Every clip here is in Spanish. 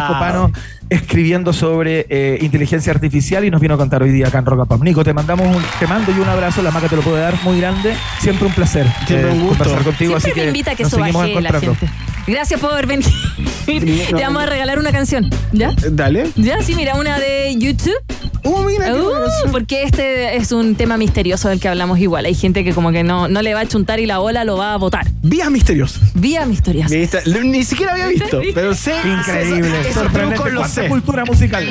Escopano escribiendo sobre eh, inteligencia artificial y nos vino a contar hoy día acá en Rock Pop. Nico, te mandamos un, te mando yo un abrazo, la maca te lo puede dar muy grande. Siempre un placer Siempre un gusto. conversar contigo, Siempre así me que invita a que nos eso seguimos encontrando. Gracias por venir. Te vamos a regalar una canción. ¿Ya? Dale. ¿Ya? Sí, mira, una de YouTube. Uh, mira, qué Uh, porque este es un tema misterioso del que hablamos igual. Hay gente que como que no, no le va a chuntar y la ola lo va a votar. Vías misteriosas. Vía misteriosas. Vista- lo- Ni siquiera había visto, pero sé. Increíble, sorprendente. trucos los ¿Cuánta sé. cultura musical?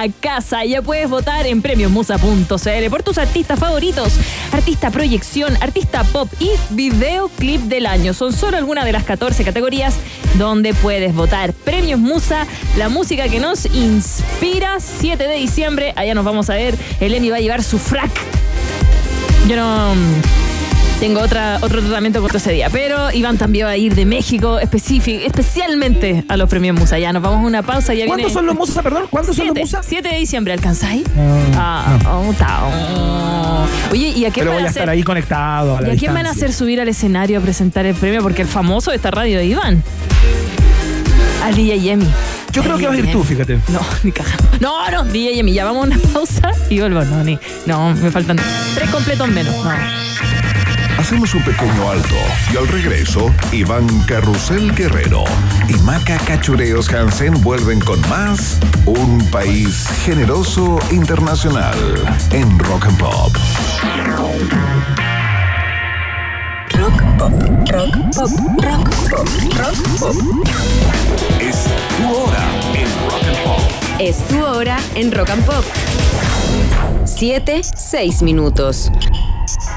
A casa. Ya puedes votar en premiosmusa.cl por tus artistas favoritos. Artista proyección, artista pop y videoclip del año. Son solo algunas de las 14 categorías donde puedes votar. Premios Musa, la música que nos inspira. 7 de diciembre, allá nos vamos a ver. Eleni va a llevar su frac. Yo no. Tengo otra, otro tratamiento corto ese día. Pero Iván también va a ir de México especialmente a los premios Musa. Ya nos vamos a una pausa. Ya ¿Cuántos viene son los musas, perdón? ¿Cuántos son los 7, musas? 7 de diciembre, ¿alcanzáis? Ah, Ah, oh, ta, oh. Oye, ¿y a quién Pero van voy a a hacer? estar ahí conectado a la ¿Y a quién van a hacer subir al escenario a presentar el premio? Porque el famoso de esta radio de Iván. Al DJ Yemi. Yo creo que vas a ir tú, fíjate. No, ni caja. No, no, DJ Yemi, ya vamos a una pausa y vuelvo. No, ni. No, me faltan tres completos menos. No. Hacemos un pequeño alto y al regreso, Iván Carrusel Guerrero y Maca Cachureos Hansen vuelven con más Un País Generoso Internacional en Rock and Pop. Es tu hora en Rock and Pop. Es tu hora en Rock and Pop. 7, 6 minutos.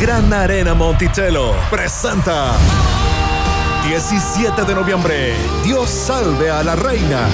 Gran Arena Monticello presenta 17 de noviembre. Dios salve a la reina.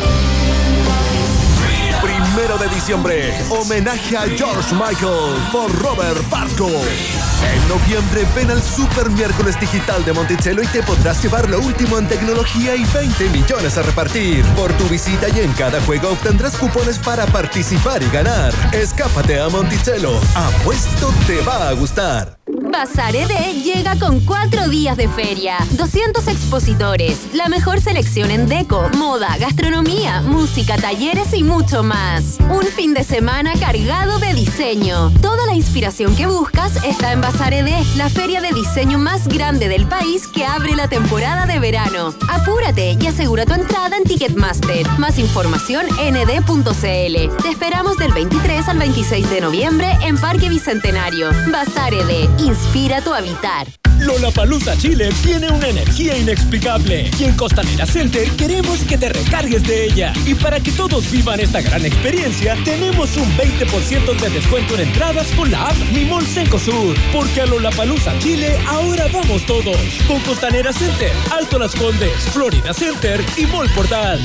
De diciembre, homenaje a George Michael por Robert Barco. En noviembre ven al Super Miércoles Digital de Monticello y te podrás llevar lo último en tecnología y 20 millones a repartir. Por tu visita y en cada juego obtendrás cupones para participar y ganar. Escápate a Monticello. Apuesto te va a gustar. Bazar ED llega con cuatro días de feria, 200 expositores, la mejor selección en deco, moda, gastronomía, música, talleres y mucho más. Un fin de semana cargado de diseño. Toda la inspiración que buscas está en Bazar ED, la feria de diseño más grande del país que abre la temporada de verano. Apúrate y asegura tu entrada en Ticketmaster. Más información en ed.cl. Te esperamos del 23 al 26 de noviembre en Parque Bicentenario. Bazar ED, inspira tu habitar. Lollapalooza Chile tiene una energía inexplicable y en Costanera Center queremos que te recargues de ella. Y para que todos vivan esta gran experiencia, tenemos un 20% de descuento en entradas con la app Mi Mall Cencosud. Porque a Lollapalooza Chile ahora vamos todos. Con Costanera Center, Alto Las Condes, Florida Center y Mall Portal.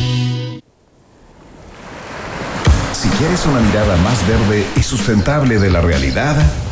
Si quieres una mirada más verde y sustentable de la realidad,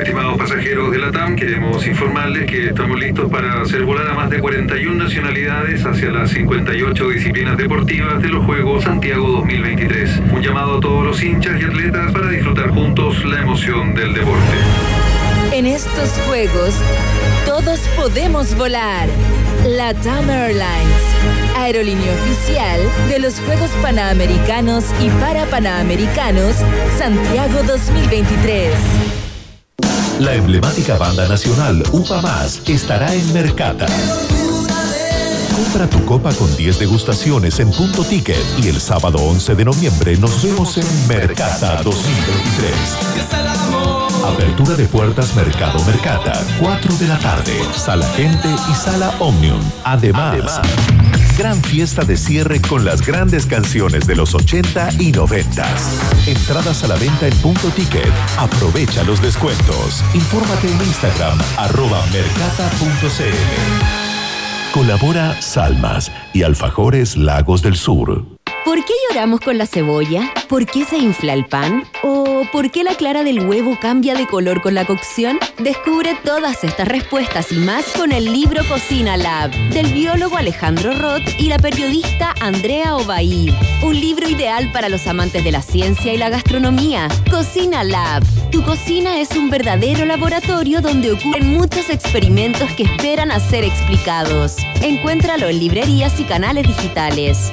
Estimados pasajeros de la TAM, queremos informarles que estamos listos para hacer volar a más de 41 nacionalidades hacia las 58 disciplinas deportivas de los Juegos Santiago 2023. Un llamado a todos los hinchas y atletas para disfrutar juntos la emoción del deporte. En estos juegos, todos podemos volar. LATAM Airlines, aerolínea oficial de los Juegos Panamericanos y para Panamericanos Santiago 2023. La emblemática banda nacional UPA Más estará en Mercata. Compra tu copa con 10 degustaciones en punto ticket y el sábado 11 de noviembre nos vemos en Mercata 2023. Apertura de puertas Mercado Mercata, 4 de la tarde, Sala Gente y Sala Omnium. Además, gran fiesta de cierre con las grandes canciones de los 80 y 90. Entradas a la venta en punto ticket. Aprovecha los descuentos. Infórmate en Instagram, arroba mercata.cl. Colabora Salmas y Alfajores Lagos del Sur. ¿Por qué lloramos con la cebolla? ¿Por qué se infla el pan? ¿O ¿O por qué la clara del huevo cambia de color con la cocción? Descubre todas estas respuestas y más con el libro Cocina Lab, del biólogo Alejandro Roth y la periodista Andrea Obaí. Un libro ideal para los amantes de la ciencia y la gastronomía. Cocina Lab. Tu cocina es un verdadero laboratorio donde ocurren muchos experimentos que esperan a ser explicados. Encuéntralo en librerías y canales digitales.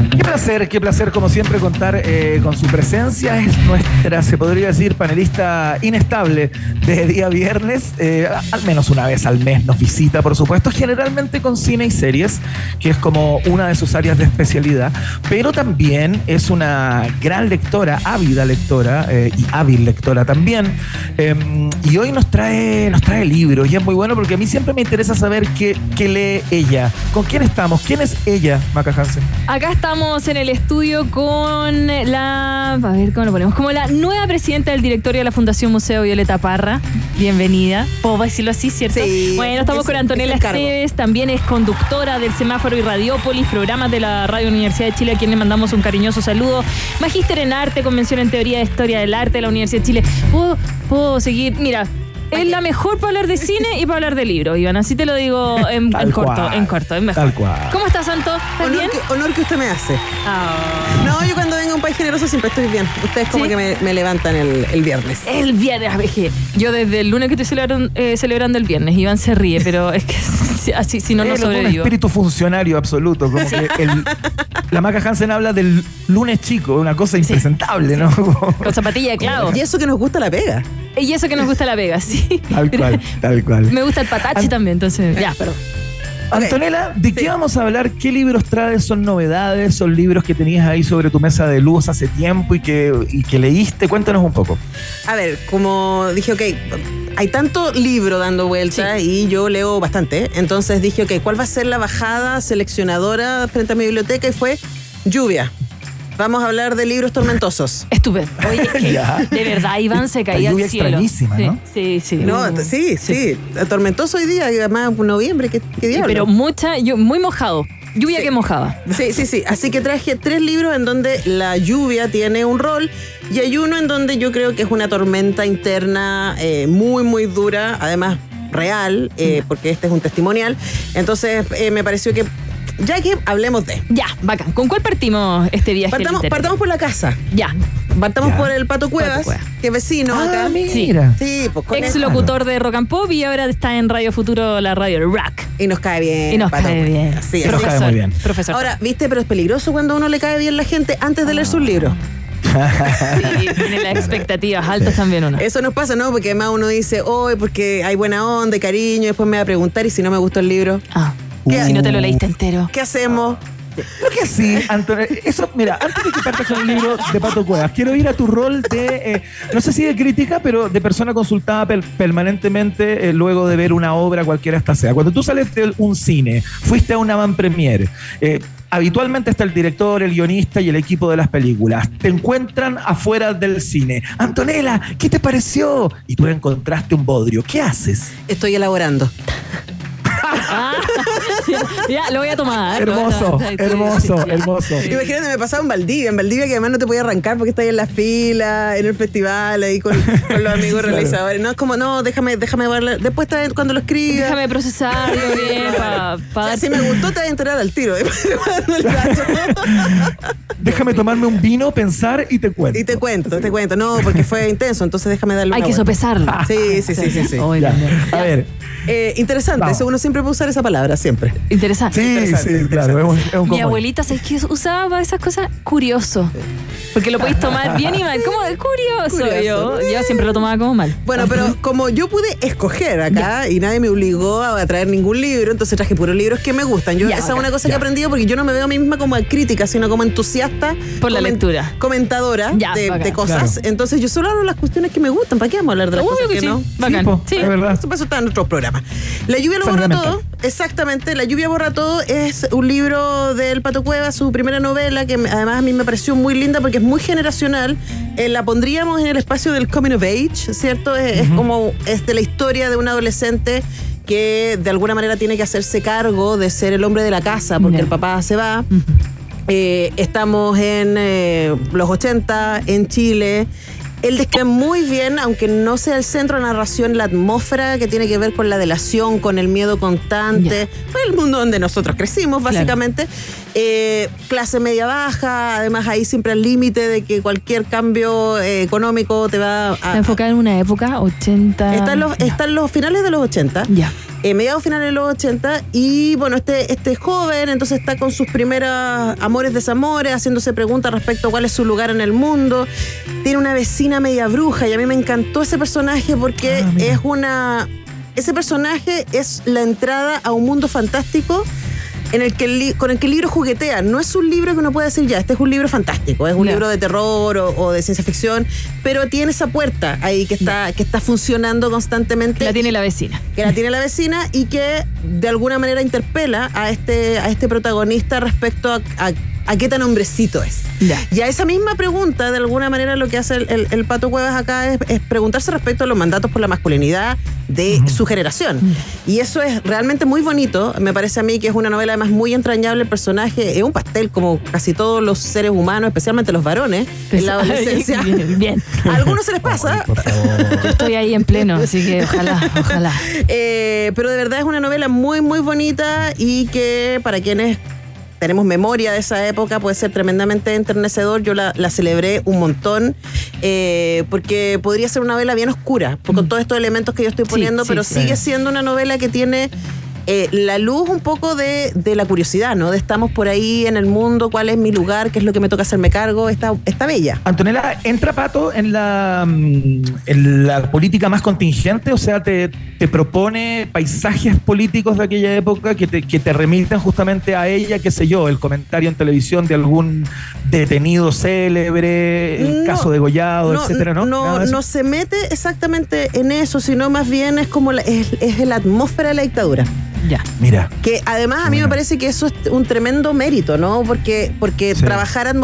Qué placer, qué placer como siempre contar eh, con su presencia. Es nuestra, se podría decir, panelista inestable de día viernes. Eh, al menos una vez al mes nos visita, por supuesto, generalmente con cine y series, que es como una de sus áreas de especialidad. Pero también es una gran lectora, ávida lectora eh, y hábil lectora también. Eh, y hoy nos trae, nos trae libros y es muy bueno porque a mí siempre me interesa saber qué, qué lee ella. ¿Con quién estamos? ¿Quién es ella, Maca Hansen? Acá estamos en el estudio con la. A ver cómo lo ponemos. Como la nueva presidenta del directorio de la Fundación Museo Violeta Parra. Bienvenida. ¿Puedo decirlo así, cierto? Sí, Bueno, estamos es- con Antonella es. Esteves. También es conductora del Semáforo y Radiópolis, programas de la Radio Universidad de Chile, a quien le mandamos un cariñoso saludo. Magíster en arte, convención en teoría de historia del arte de la Universidad de Chile. ¿Puedo, puedo seguir? Mira. Es la mejor para hablar de cine y para hablar de libros, Iván. Así te lo digo en, corto, en corto, es mejor. Tal cual. ¿Cómo estás, Santo? ¿Estás Honor bien? que, honor que usted me hace. Ah. No, yo cuando vengo a un país generoso siempre estoy bien. Ustedes como ¿Sí? que me, me levantan el, el viernes. El viernes, yo desde el lunes que estoy celebrando, eh, celebrando el viernes, Iván se ríe, pero es que así si no, no Él es un sobrevivo. espíritu funcionario absoluto. Como que el- la Maca Hansen habla del lunes chico, una cosa impresentable, ¿no? Con zapatilla de clavo. Y eso que nos gusta la pega. Y eso que nos gusta la Vega, sí. Tal cual, tal cual. Me gusta el patache también, entonces. Ya, perdón. Antonella, ¿de qué vamos a hablar? ¿Qué libros traes? ¿Son novedades? ¿Son libros que tenías ahí sobre tu mesa de luz hace tiempo y que, y que leíste? Cuéntanos un poco. A ver, como dije, ok, hay tanto libro dando vuelta y yo leo bastante. Entonces dije, ok, ¿cuál va a ser la bajada seleccionadora frente a mi biblioteca? Y fue lluvia. Vamos a hablar de libros tormentosos. Estupendo. Oye, es que de verdad Iván se caía al lluvia cielo. extrañísima, sí, ¿no? Sí, sí. No, Uh, sí, sí, Tormentoso hoy día, además noviembre, ¿qué, qué diablo? Pero mucha, yo, muy mojado. Lluvia que mojaba. Sí, sí, sí. Así que traje tres libros en donde la lluvia tiene un rol y hay uno en donde yo creo que es una tormenta interna eh, muy, muy dura, además real, eh, porque este es un testimonial. Entonces eh, me pareció que, ya que hablemos de... Ya, bacán. ¿Con cuál partimos este viaje? Partamos, partamos por la casa. Ya. Partamos Ya. por el Pato Cuevas, Cuevas. que es vecino Ah, acá. mira. Sí, pues con Ex él- locutor de Rock and Pop y ahora está en Radio Futuro, la radio Rock. Y nos cae bien. Y nos Pato cae bien. Sí, Profesor, cae muy bien. Profesor. Ahora, viste, pero es peligroso cuando a uno le cae bien la gente antes de leer sus libros. Sí, tiene las expectativas altas también uno. Eso nos pasa, ¿no? Porque además uno dice, hoy porque hay buena onda, y cariño, y después me va a preguntar, ¿y si no me gustó el libro? Ah, ¿Qué- si no te lo leíste entero. ¿Qué hacemos? Creo que sí, Antonio. Eso, mira, antes de que partas con el libro de Pato Cuevas, quiero ir a tu rol de, eh, no sé si de crítica, pero de persona consultada per- permanentemente eh, luego de ver una obra, cualquiera esta sea. Cuando tú sales de un cine, fuiste a una van premiere, eh, habitualmente está el director, el guionista y el equipo de las películas. Te encuentran afuera del cine. Antonella, ¿qué te pareció? Y tú encontraste un bodrio. ¿Qué haces? Estoy elaborando. Ya, lo voy a tomar. Hermoso, hermoso, hermoso. Imagínate, me pasaba en Valdivia, en Valdivia que además no te podía arrancar porque estás ahí en la fila, en el festival, ahí con, con los amigos Claro. realizadores. No, es como, no, déjame, déjame verla. Después te- cuando lo escribas. Déjame procesarlo bien para O sea, si me gustó, te vas a enterar al tiro. Gato- Déjame tomarme un vino, pensar y te cuento. Y te cuento, te cuento. No, porque fue intenso, entonces déjame darle Hay una que vuelta. sopesarlo. Sí, sí, sí, sí. sí. A ver, Eh, interesante, Vamos. eso uno siempre puede usar esa palabra, siempre. Interesante. sí, sí, claro, es un, es un Mi común. abuelita, ¿sabes qué usaba para esas cosas? Curioso. Porque lo podéis tomar bien y mal. ¿Cómo? Es curioso. Curioso. Yo, yo siempre lo tomaba como mal. Bueno, pero como yo pude escoger acá y nadie me obligó a traer ningún libro, entonces traje puros libros que me gustan. Yo, Ya, esa es una cosa que he aprendido porque yo no me veo a mí misma como crítica, sino como entusiasta. Por la comen- lectura. Comentadora de, cosas. Claro. Entonces yo solo hablo las cuestiones que me gustan. ¿Para qué vamos a hablar de las Obvio cosas que que, sí. no? Bacán. po, Sí. es verdad. Eso, eso está en nuestros programas. La lluvia lo borra todo Exactamente, La lluvia borra todo es un libro del Pato Cueva, su primera novela, que además a mí me pareció muy linda porque es muy generacional. Eh, la pondríamos en el espacio del coming of age, ¿cierto? Es, es como es de la historia de un adolescente que de alguna manera tiene que hacerse cargo de ser el hombre de la casa porque el papá se va. Eh, estamos en eh, los 80, en Chile. Él describe muy bien, aunque no sea el centro de narración, la atmósfera que tiene que ver con la delación, con el miedo constante, con el mundo donde nosotros crecimos, Claro. Eh, clase media baja, además ahí siempre al límite de que cualquier cambio eh, económico te va a... Está enfocada en una época, 80. Está en los, está en los finales de los 80. Ya. Eh, mediados finales de los 80. Y bueno, este, este joven entonces está con sus primeros amores, desamores, haciéndose preguntas respecto a cuál es su lugar en el mundo. Tiene una vecina media bruja y a mí me encantó ese personaje porque es una. Ese personaje es la entrada a un mundo fantástico. En el que el con el que el libro juguetea. No es un libro que uno puede decir ya, este es un libro fantástico, es un libro de terror o, o de ciencia ficción, pero tiene esa puerta ahí que está, que está funcionando constantemente La tiene la vecina. que la tiene la vecina y que de alguna manera interpela a este, a este protagonista respecto a, a- a qué tan hombrecito es. Ya. Y a esa misma pregunta, de alguna manera, lo que hace el, el- el Pato Cuevas acá es, es preguntarse respecto a los mandatos por la masculinidad de su generación. Y eso es realmente muy bonito. Me parece a mí que es una novela además muy entrañable. El personaje es un pastel, como casi todos los seres humanos, especialmente los varones, en la adolescencia. Bien, bien. A algunos se les pasa. Yo estoy ahí en pleno, así que ojalá, ojalá. Eh, pero de verdad es una novela muy, muy bonita y que para quienes tenemos memoria de esa época puede ser tremendamente enternecedor. Yo la, la celebré un montón eh, porque podría ser una novela bien oscura por- con todos estos elementos que yo estoy poniendo, sí, pero sigue siendo una novela que tiene... eh, la luz un poco de, de la curiosidad, ¿no? De estamos por ahí en el mundo, cuál es mi lugar, qué es lo que me toca hacerme cargo, está, está bella. Antonella, ¿entra Pato en la, mm, en la política más contingente? O sea, te, te propone paisajes políticos de aquella época que te, que te remiten justamente a ella, qué sé yo, el comentario en televisión de algún detenido célebre, el No, caso de Gollado, no, etcétera, ¿no? No, no se mete exactamente en eso, sino más bien es como la, es, es la atmósfera de la dictadura. Ya. Mira. Que además a mí me parece que eso es un tremendo mérito, ¿no? Porque, porque Sí. trabajar.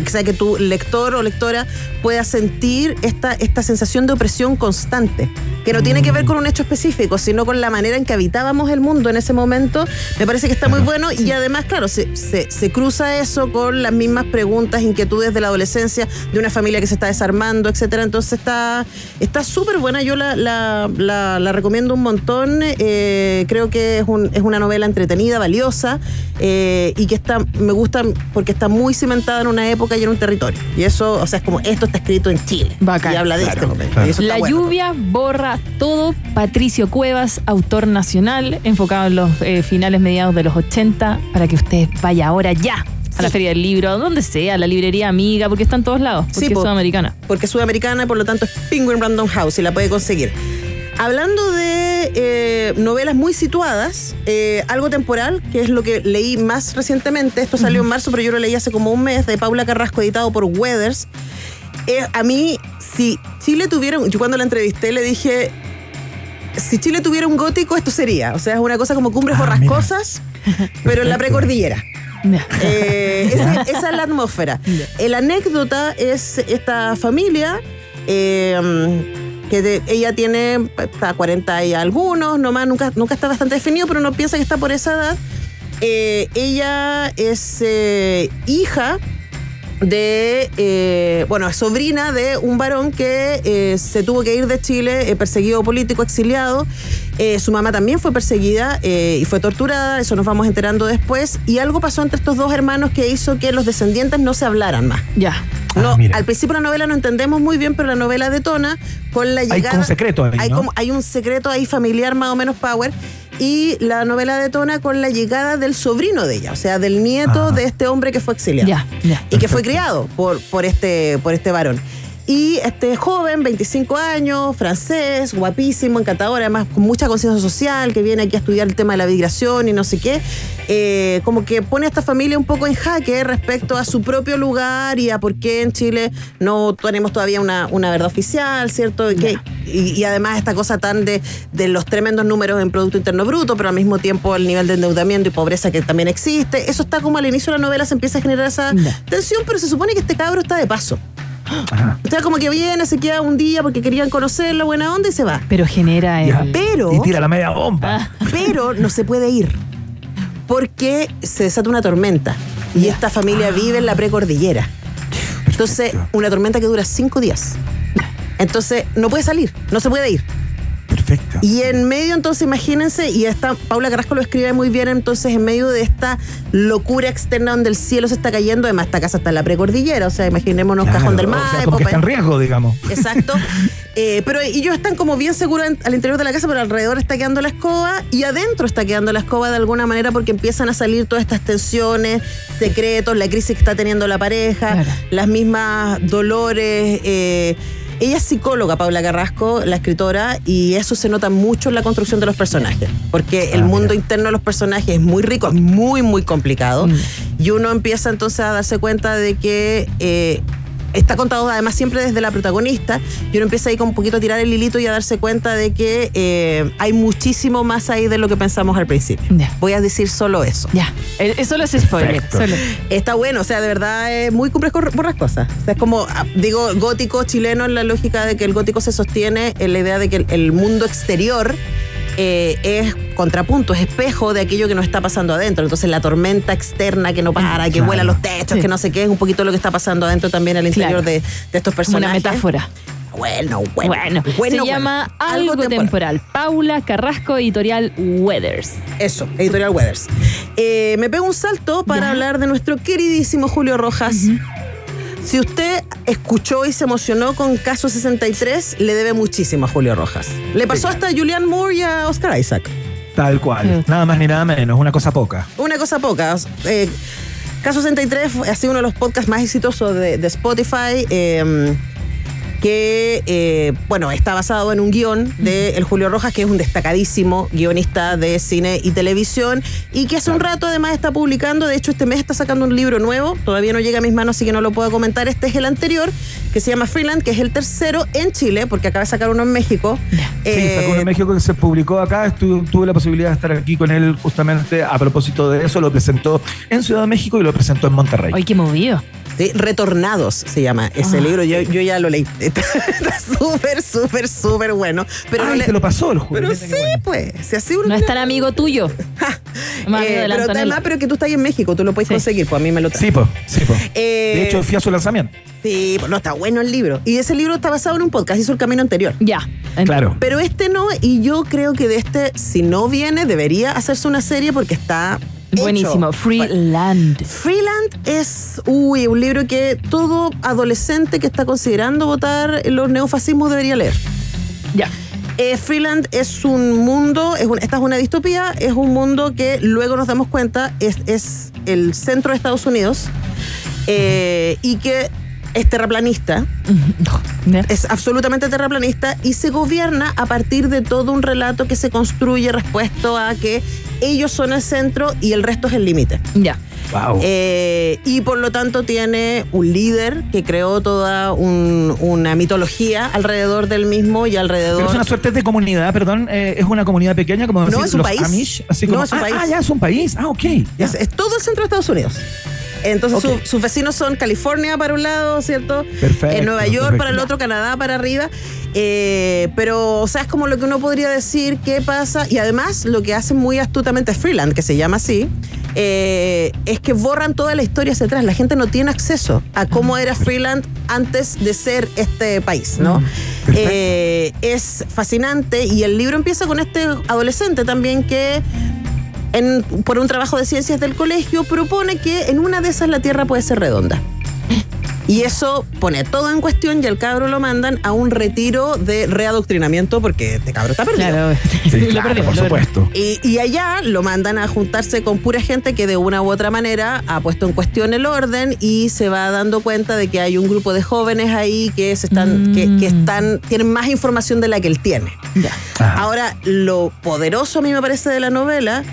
Que, sea, que tu lector o lectora pueda sentir esta, esta sensación de opresión constante, que no tiene que ver con un hecho específico, sino con la manera en que habitábamos el mundo en ese momento, me parece que está muy bueno y además, claro, se, se- se cruza eso con las mismas preguntas, inquietudes de la adolescencia, de una familia que se está desarmando, etcétera. Entonces está está súper buena, yo la, la- la- la recomiendo un montón, eh, creo que es, un- es una novela entretenida, valiosa eh, y que está me gusta porque está muy cimentada en una época y en un territorio. Y eso, o sea, es como esto está escrito en Chile. Bacán. Y habla de Claro, este momento. claro. Y eso está La bueno. lluvia borra todo. Patricio Cuevas, autor nacional, enfocado en los eh, finales mediados de los 80, para que usted vaya ahora ya a la. Feria del Libro, a donde sea, a la librería amiga, porque está en todos lados, porque Sí, es sudamericana. porque es sudamericana y por lo tanto es Penguin Random House y la puede conseguir. Hablando de eh, novelas muy situadas, eh, algo temporal, que es lo que leí más recientemente, esto salió en marzo, pero yo lo leí hace como un mes, de Paula Carrasco, editado por Weathers. Eh, a mí, si Chile tuviera, yo cuando la entrevisté le dije, si Chile tuviera un gótico, esto sería. O sea, es una cosa como cumbres Ah, borrascosas, pero en la precordillera. Eh, esa, esa es la atmósfera. La anécdota es esta familia. eh, que de- ella tiene está 40 y algunos, nomás nunca, nunca está bastante definido, pero uno piensa que está por esa edad. Eh, ella es eh, hija de, eh, bueno, es sobrina de un varón que eh, se tuvo que ir de Chile, eh, perseguido político, exiliado. Eh, su mamá también fue perseguida eh, y fue torturada, eso nos vamos enterando después. Y algo pasó entre estos dos hermanos que hizo que los descendientes no se hablaran más. Ya. No, Ah, mira. al principio la novela no entendemos muy bien, pero la novela detona con la Hay llegada. como un secreto ahí, hay, ¿no? como- hay un secreto ahí familiar más o menos power. Y la novela detona con la llegada del sobrino de ella, o sea, del nieto Ah. de este hombre que fue exiliado Ya, ya. y que fue criado por, por, este, por este varón. Y este joven, 25 años, francés, guapísimo, encantador, además con mucha conciencia social, que viene aquí a estudiar el tema de la migración y no sé qué, eh, como que pone a esta familia un poco en jaque respecto a su propio lugar y a por qué en Chile no tenemos todavía una, una verdad oficial, ¿cierto? Y, que- y, y además esta cosa tan de, de los tremendos números en Producto Interno Bruto, pero al mismo tiempo el nivel de endeudamiento y pobreza que también existe. Eso está como al inicio de la novela se empieza a generar esa tensión, pero se supone que este cabro está de paso. O sea, como que viene, se queda un día porque querían conocerlo, buena onda y se va. Pero genera el... Pero, Y tira la media bomba. pero no se puede ir porque se desata una tormenta y esta familia vive en la precordillera. Entonces, una tormenta que dura cinco días. Entonces, no puede salir, no se puede ir. Perfecto. Y en medio, entonces, imagínense, y esta Paula Carrasco lo escribe muy bien, entonces, en medio de esta locura externa donde el cielo se está cayendo, además, esta casa está en la precordillera, o sea, imaginémonos Claro, Cajón del o sea, Maipo, como que está en riesgo, digamos. Exacto. Eh, pero ellos están como bien seguros en- al interior de la casa, pero alrededor está quedando la escoba y adentro está quedando la escoba de alguna manera porque empiezan a salir todas estas tensiones, secretos, la crisis que está teniendo la pareja, las mismas dolores. eh, ella es psicóloga, Paula Carrasco, la escritora, y eso se nota mucho en la construcción de los personajes, porque el mundo interno de los personajes es muy rico, es muy, muy complicado, y uno empieza entonces a darse cuenta de que eh, está contado además siempre desde la protagonista y uno empieza ahí con un poquito a tirar el hilito y a darse cuenta de que eh, hay muchísimo más ahí de lo que pensamos al principio. Voy a decir solo eso. Ya, eso lo es spoiler. Perfecto. solo. Está bueno, o sea, de verdad es muy cumbres con borrascosas. O sea, es como, ah, digo, gótico chileno en la lógica de que el gótico se sostiene en la idea de que el, el mundo exterior eh, es contrapunto, es espejo de aquello que nos está pasando adentro. Entonces la tormenta externa que no para, que Claro. vuela los techos, Sí. que no sé qué, es un poquito lo que está pasando adentro también al interior Claro. de, de estos personajes. una metáfora. Bueno, bueno. Bueno, bueno, se bueno. llama Algo, temporal. Paula Carrasco, editorial Weathers. Eso, Editorial Weathers. Eh, me pego un salto para hablar de nuestro queridísimo Julio Rojas. Si usted escuchó y se emocionó con Caso 63, le debe muchísimo a Julio Rojas. Le pasó hasta a Julianne Moore y a Oscar Isaac. Tal cual. Nada más ni nada menos, una cosa poca. Una cosa poca. Eh, Caso 63 fue- ha sido uno de los podcasts más exitosos de, de Spotify. eh, que, eh, bueno, está basado en un guion de el Julio Rojas, que es un destacadísimo guionista de cine y televisión, y que hace un rato además está publicando, de hecho este mes está sacando un libro nuevo, todavía no llega a mis manos, así que no lo puedo comentar, este es el anterior, que se llama Freeland, que es el tercero en Chile, porque acaba de sacar uno en México. Sí, Eh, sacó uno en México que se publicó acá. Estu- tuve la posibilidad de estar aquí con él justamente a propósito de eso. Lo presentó en Ciudad de México y lo presentó en Monterrey. Ay, qué movido. Sí, Retornados se llama ese Ah. libro. Yo, yo ya lo leí. Está súper, súper, súper bueno. Pero no Ay, le- te lo pasó el Julio. Pero sí, pues. Si así uno No es tan amigo tuyo. Más Eh, de la pero además, pero que tú estás ahí en México, tú lo puedes conseguir, pues a mí me lo trae. Sí, pues. Sí, po. Eh, De hecho, fui a su lanzamiento. Sí, pues no, está bueno el libro. Y ese libro está basado en un podcast, hizo el camino anterior. Ya. Claro. Pero este no, y yo creo que de este, si no viene, debería hacerse una serie porque está. Hecho. Buenísimo. Freeland. Freeland es uy, un libro que todo adolescente que está considerando votar los neofascismos debería leer. Ya. Eh, Freeland es un mundo, es un- esta es una distopía, es un mundo que luego nos damos cuenta es, es el centro de Estados Unidos eh, y que es terraplanista, es absolutamente terraplanista y se gobierna a partir de todo un relato que se construye respecto a que ellos son el centro y el resto es el límite. Ya. Wow. Eh, y por lo tanto tiene un líder que creó toda un- una mitología alrededor del mismo y alrededor... Pero es una suerte de comunidad, perdón. eh, es una comunidad pequeña, como No, decir, es un los país. Amish. Así No, como, es un ah, país. ah, ya es un país. Ah, ok. ya. Es, es todo el centro de Estados Unidos. Entonces su- sus vecinos son California para un lado, ¿cierto? Perfecto, Eh, Nueva York perfecto. para el otro, Canadá para arriba. Eh, pero, o sea, es como lo que uno podría decir qué pasa. Y además, lo que hacen muy astutamente Freeland, que se llama así, eh, es que borran toda la historia hacia atrás. La gente no tiene acceso a cómo era Freeland antes de ser este país, ¿no? Eh, es fascinante y el libro empieza con este adolescente también que en- por un trabajo de ciencias del colegio propone que en una de esas la Tierra puede ser redonda. Y eso pone todo en cuestión y al cabro lo mandan a un retiro de readoctrinamiento porque este cabro está perdido. Claro. Sí, Lo claro, perdimos, por supuesto. Y, y allá lo mandan a juntarse con pura gente que de una u otra manera ha puesto en cuestión el orden y se va dando cuenta de que hay un grupo de jóvenes ahí que se están, que, que están, tienen más información de la que él tiene. Ahora, lo poderoso a mí me parece de la novela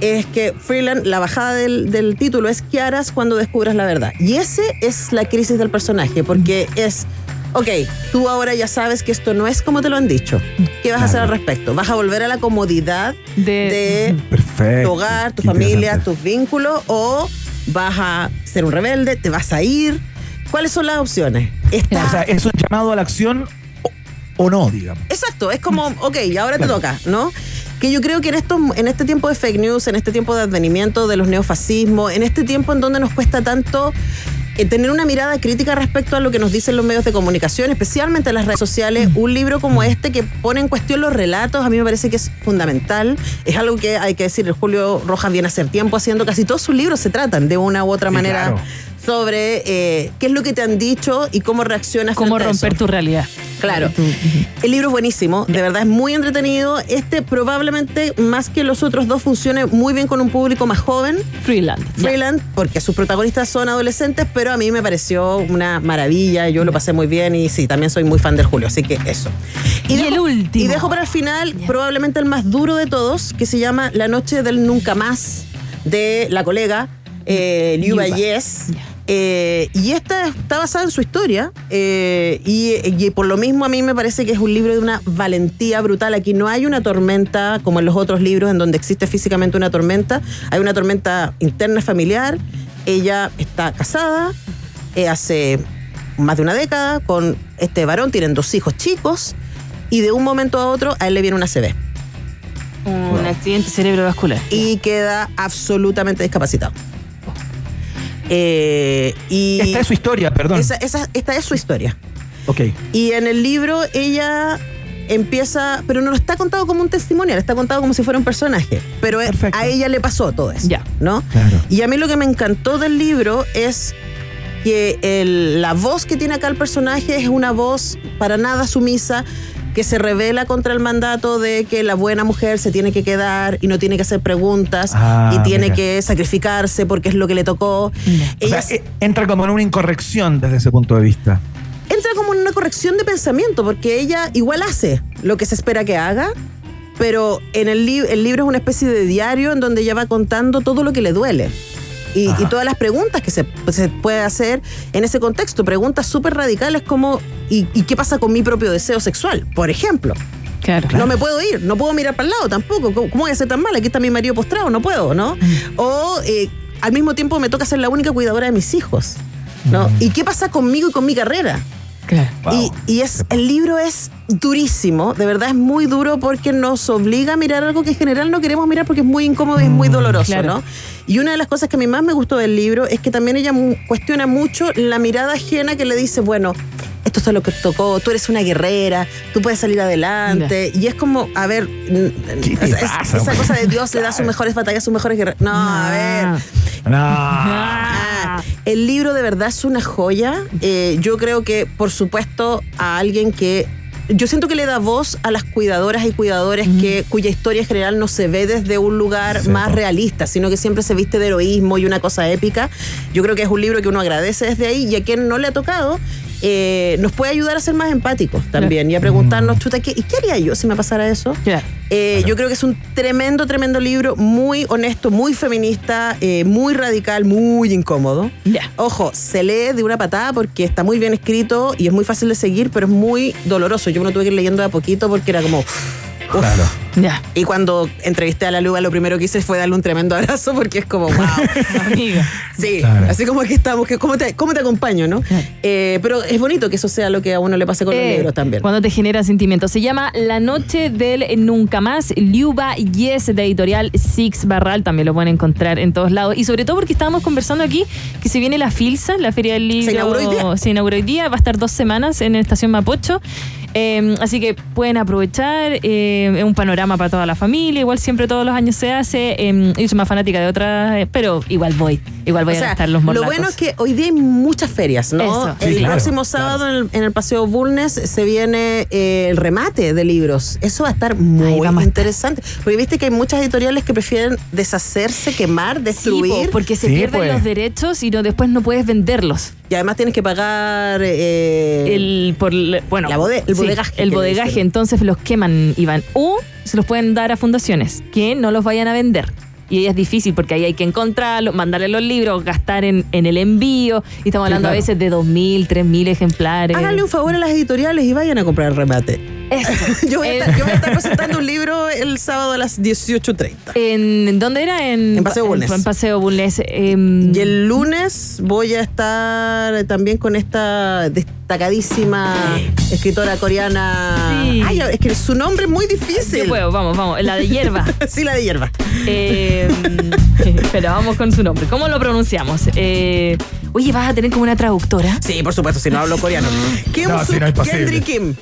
es que Freeland, la bajada del, del título es ¿Qué harás cuando descubras la verdad? Y ese es la crisis del personaje, porque es, ok, tú ahora ya sabes que esto no es como te lo han dicho. ¿Qué vas a hacer al respecto? ¿Vas a volver a la comodidad de, Perfecto. tu hogar, tu Qué familia, tus vínculos o vas a ser un rebelde, te vas a ir? ¿Cuáles son las opciones? Está- O sea, es un llamado a la acción o, o no, digamos. Exacto, es como, ok, ahora te toca, ¿no? Que yo creo que en, estos, en este tiempo de fake news, en este tiempo de advenimiento de los neofascismos, en este tiempo en donde nos cuesta tanto eh, tener una mirada crítica respecto a lo que nos dicen los medios de comunicación, especialmente en las redes sociales, un libro como este que pone en cuestión los relatos, a mí me parece que es fundamental. Es algo que hay que decir, el Julio Rojas viene a hacer tiempo haciendo, casi todos sus libros se tratan de una u otra Sí, manera claro. Sobre eh, qué es lo que te han dicho y cómo reaccionas. Cómo romper eso. tu realidad. Claro. El libro es buenísimo, de verdad es muy entretenido. Este probablemente más que los otros dos funcione muy bien con un público más joven. Freeland. Freeland, porque sus protagonistas son adolescentes, pero a mí me pareció una maravilla, yo lo pasé muy bien y sí, también soy muy fan del Julio, así que eso. Y el último. Y dejo para el final probablemente el más duro de todos, que se llama La noche del nunca más, de la colega eh, Liu Liu Ba. Eh, y esta está basada en su historia eh, y, y por lo mismo a mí me parece que es un libro de una valentía brutal. Aquí no hay una tormenta como en los otros libros en donde existe físicamente una tormenta. Hay una tormenta interna familiar. Ella está casada eh, hace más de una década con este varón. Tienen dos hijos chicos y de un momento a otro a él le viene una CB. Un accidente cerebrovascular. Y queda absolutamente discapacitado. Eh, y Esta es su historia, perdón. esa- esa- esta es su historia. Ok. Y en el libro ella empieza, pero no lo está contado como un testimonial, está contado como si fuera un personaje. Pero a ella le pasó todo eso. ¿No? Claro. Y a mí lo que me encantó del libro es que el- la voz que tiene acá el personaje es una voz para nada sumisa que se revela contra el mandato de que la buena mujer se tiene que quedar y no tiene que hacer preguntas Ah, y tiene mira. que sacrificarse porque es lo que le tocó. O Ella sea, eh, entra como en una incorrección desde ese punto de vista. entra como en una corrección de pensamiento, porque ella igual hace lo que se espera que haga, pero en el, li- el libro es una especie de diario en donde ella va contando todo lo que le duele. Y, y todas las preguntas que se, se puede hacer en ese contexto, preguntas súper radicales como ¿y, y qué pasa con mi propio deseo sexual? Por ejemplo. Claro. No me puedo ir, no puedo mirar para el lado tampoco. ¿Cómo, cómo voy a ser tan mal? Aquí está mi marido postrado, no puedo, ¿no? O eh, al mismo tiempo me toca ser la única cuidadora de mis hijos, ¿no? ¿Y qué pasa conmigo y con mi carrera? Y, y es, el libro es durísimo, de verdad es muy duro porque nos obliga a mirar algo que en general no queremos mirar porque es muy incómodo y es muy doloroso, claro. ¿no? Y una de las cosas que a mí más me gustó del libro es que también ella cuestiona mucho la mirada ajena que le dice, bueno, esto es lo que tocó, tú eres una guerrera, tú puedes salir adelante. Y es como, a ver, te esa, pasa, cosa de Dios le da sus mejores batallas, sus mejores guerreros. No, a ver. Ah, el libro de verdad es una joya. Eh, yo creo que, por supuesto, a alguien que. Yo siento que le da voz a las cuidadoras y cuidadores que, cuya historia en general no se ve desde un lugar más realista, sino que siempre se viste de heroísmo y una cosa épica. Yo creo que es un libro que uno agradece desde ahí y a quien no le ha tocado, eh, nos puede ayudar a ser más empáticos también y a preguntarnos, chuta, ¿qué, ¿y qué haría yo si me pasara eso? Eh, Yo creo que es un tremendo, tremendo libro, muy honesto, muy feminista, eh, muy radical, muy incómodo. Ojo, se lee de una patada porque está muy bien escrito y es muy fácil de seguir, pero es muy doloroso. Yo me lo tuve que ir leyendo de a poquito porque era como... uf. Ya. Y cuando entrevisté a la Luga, lo primero que hice fue darle un tremendo abrazo porque es como, wow. Amiga. Sí, Claro. así como aquí estamos, que ¿cómo, te, ¿cómo te acompaño, no? Eh, pero es bonito que eso sea lo que a uno le pase con los Eh, libros también. Cuando te genera sentimientos. Se llama La Noche del Nunca Más, Liuba Yes, de editorial Six Barral. También lo pueden encontrar en todos lados. Y sobre todo porque estábamos conversando aquí que se viene la FILSA, la Feria del Libro. inauguró hoy día. Se inauguró hoy día. Va a estar dos semanas en Estación Mapocho. Eh, así que pueden aprovechar. eh, es un panorama para toda la familia. Igual siempre todos los años se hace. eh, yo soy más fanática de otras, eh, pero igual voy. Igual voy O a sea, gastar los Lo morlacos. bueno es que hoy día hay muchas ferias, ¿no? Eso. el Sí, claro, próximo sábado en, el, en el Paseo Bulnes se viene eh, el remate de libros. Eso va a estar muy vamos a estar. interesante. Porque viste que hay muchas editoriales que prefieren deshacerse, quemar, Sí, destruir. po, porque se Sí, pierden pues. los derechos y no, después no puedes venderlos. Y además tienes que pagar eh, El, por, bueno, La bode- el sí, bodegaje El bodegaje, entonces los queman, Iván. O se los pueden dar a fundaciones que no los vayan a vender. Y ahí es difícil porque ahí hay que encontrarlo, mandarle los libros, gastar en, en el envío. Y estamos Sí, hablando claro. a veces de 2.000, 3.000 ejemplares. Háganle un favor a las editoriales y vayan a comprar el remate. Eso. Yo voy, a Eh, estar, yo voy a estar presentando un libro el sábado a las 18.30. ¿En dónde era? En, En Paseo Bulnes. En, Paseo Bulnes. em, Y el lunes voy a estar también con esta destacadísima escritora coreana. Sí. Ay, es que su nombre es muy Yo difícil. puedo, vamos, vamos. La de hierba. sí, la de hierba. Eh, pero vamos con su nombre. ¿Cómo lo pronunciamos? Eh, oye, vas a tener como una traductora. Sí, por supuesto, si no hablo coreano. Kim No, Suk sí, no es posible. Gendry Kim.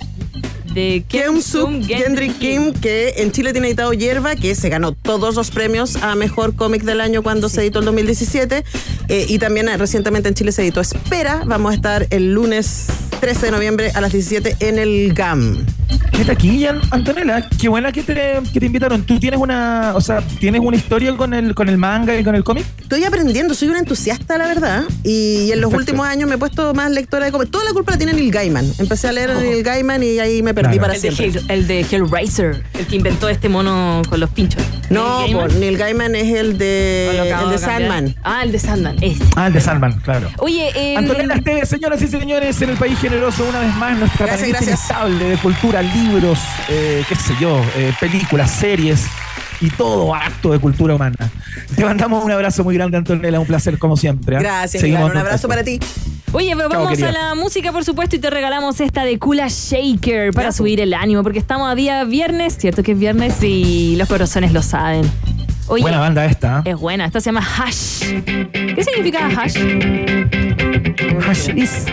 De Kim Suk Gendry Kim, que en Chile tiene editado Hierba, que se ganó todos los premios a Mejor Cómic del Año cuando se editó el 2017. Eh, y también eh, recientemente en Chile se editó Espera. Vamos a estar el lunes 13 de noviembre a las 17 en el GAM. Neta, aquí, Antonella, qué buena que te, que te invitaron. ¿Tú tienes una, o sea, tienes una historia con el, con el manga y con el cómic? Estoy aprendiendo, soy una entusiasta, la verdad. Y, en los Perfecto. últimos años me he puesto más lectora de cómics. Toda la culpa la tiene Neil Gaiman. Empecé a leer a Neil Gaiman y ahí me perdí Claro. para El de, siempre. Hell- el de Hellraiser, el que inventó este mono con los pinchos. No, Neil Gaiman. po, Neil Gaiman es el de, el de. Sandman. Ah, el de Sandman. Este. Ah, el de Sandman, claro. Oye, eh, Antonella Esteves, señoras y señores, en el país generoso, una vez más, nuestra Gracias, gracias. de cultura, libros, eh, qué sé yo, eh, películas, series y todo acto de cultura humana. Te mandamos un abrazo muy grande, Antonella, un placer como siempre. ¿ah? Gracias, Seguimos Iván. Un abrazo para ti. Oye, pero vamos a la música, por supuesto, y te regalamos esta de Kula Shaker para subir el ánimo, porque estamos a día viernes, ¿cierto que es viernes? Y los corazones lo saben. Oye, Buena banda esta. ¿ah? es buena, esta se llama Hash. ¿Qué significa Hash? Hash is.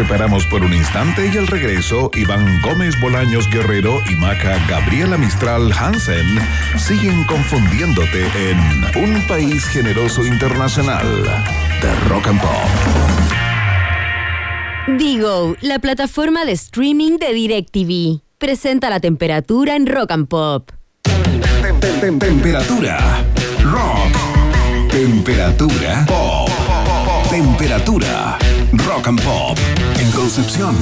Separamos por un instante y al regreso, Iván Gómez Bolaños Guerrero y Maca Gabriela Mistral Hansen siguen confundiéndote en Un País Generoso Internacional de Rock and Pop. Digo, la plataforma de streaming de DirecTV. Presenta la temperatura en Rock and Pop. Temperatura rock. Temperatura pop. Temperatura rock and pop. En Concepción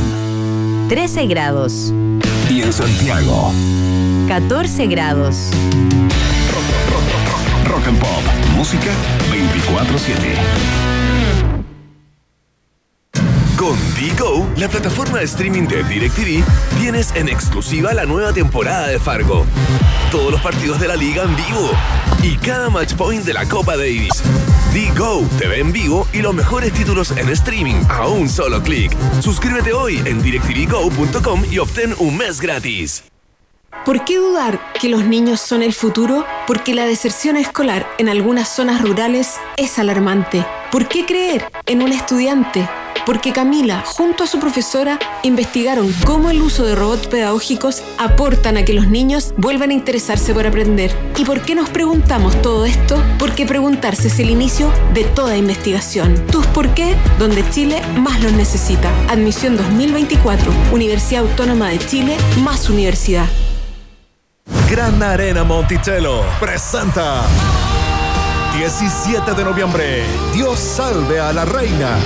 13 grados. y en Santiago. 14 grados. Rock and pop. Música 24-7. Con Digo, la plataforma de streaming de DirecTV, tienes en exclusiva la nueva temporada de Fargo. Todos los partidos de la liga en vivo y cada match point de la Copa Davis. Digo te ve en vivo y los mejores títulos en streaming a un solo clic. Suscríbete hoy en directvgo.com y obtén un mes gratis. ¿Por qué dudar que los niños son el futuro? Porque la deserción escolar en algunas zonas rurales es alarmante. ¿Por qué creer en un estudiante? Porque Camila, junto a su profesora, investigaron cómo el uso de robots pedagógicos aportan a que los niños vuelvan a interesarse por aprender. ¿Y por qué nos preguntamos todo esto? Porque preguntarse es el inicio de toda investigación. Tus por qué, donde Chile más los necesita. Admisión 2024, Universidad Autónoma de Chile, más universidad. Gran Arena Monticello presenta 17 de noviembre. Dios salve a la reina.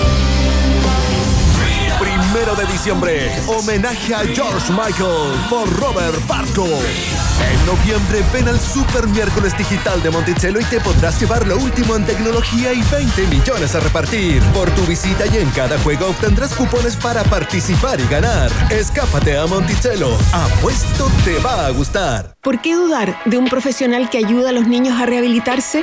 Primero de diciembre, homenaje a George Michael por Robert Barco. En noviembre ven al Super Miércoles Digital de Monticello y te podrás llevar lo último en tecnología y 20 millones a repartir. Por tu visita y en cada juego obtendrás cupones para participar y ganar. Escápate a Monticello. Apuesto te va a gustar. ¿Por qué dudar de un profesional que ayuda a los niños a rehabilitarse?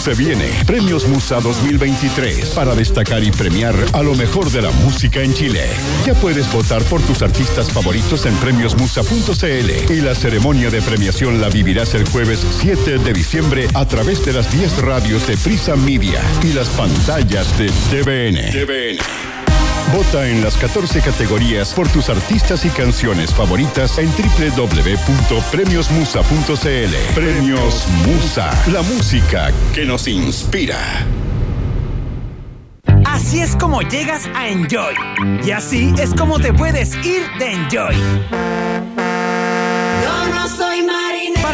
Se viene Premios Musa 2023 para destacar y premiar a lo mejor de la música en Chile. Ya puedes votar por tus artistas favoritos en premiosmusa.cl y la ceremonia de premiación la vivirás el jueves 7 de diciembre a través de las 10 radios de Prisa Media y las pantallas de TVN. TVN. Vota en las 14 categorías por tus artistas y canciones favoritas en www.premiosmusa.cl. Premios Musa, la música que nos inspira. Así es como llegas a Enjoy. Y así es como te puedes ir de Enjoy.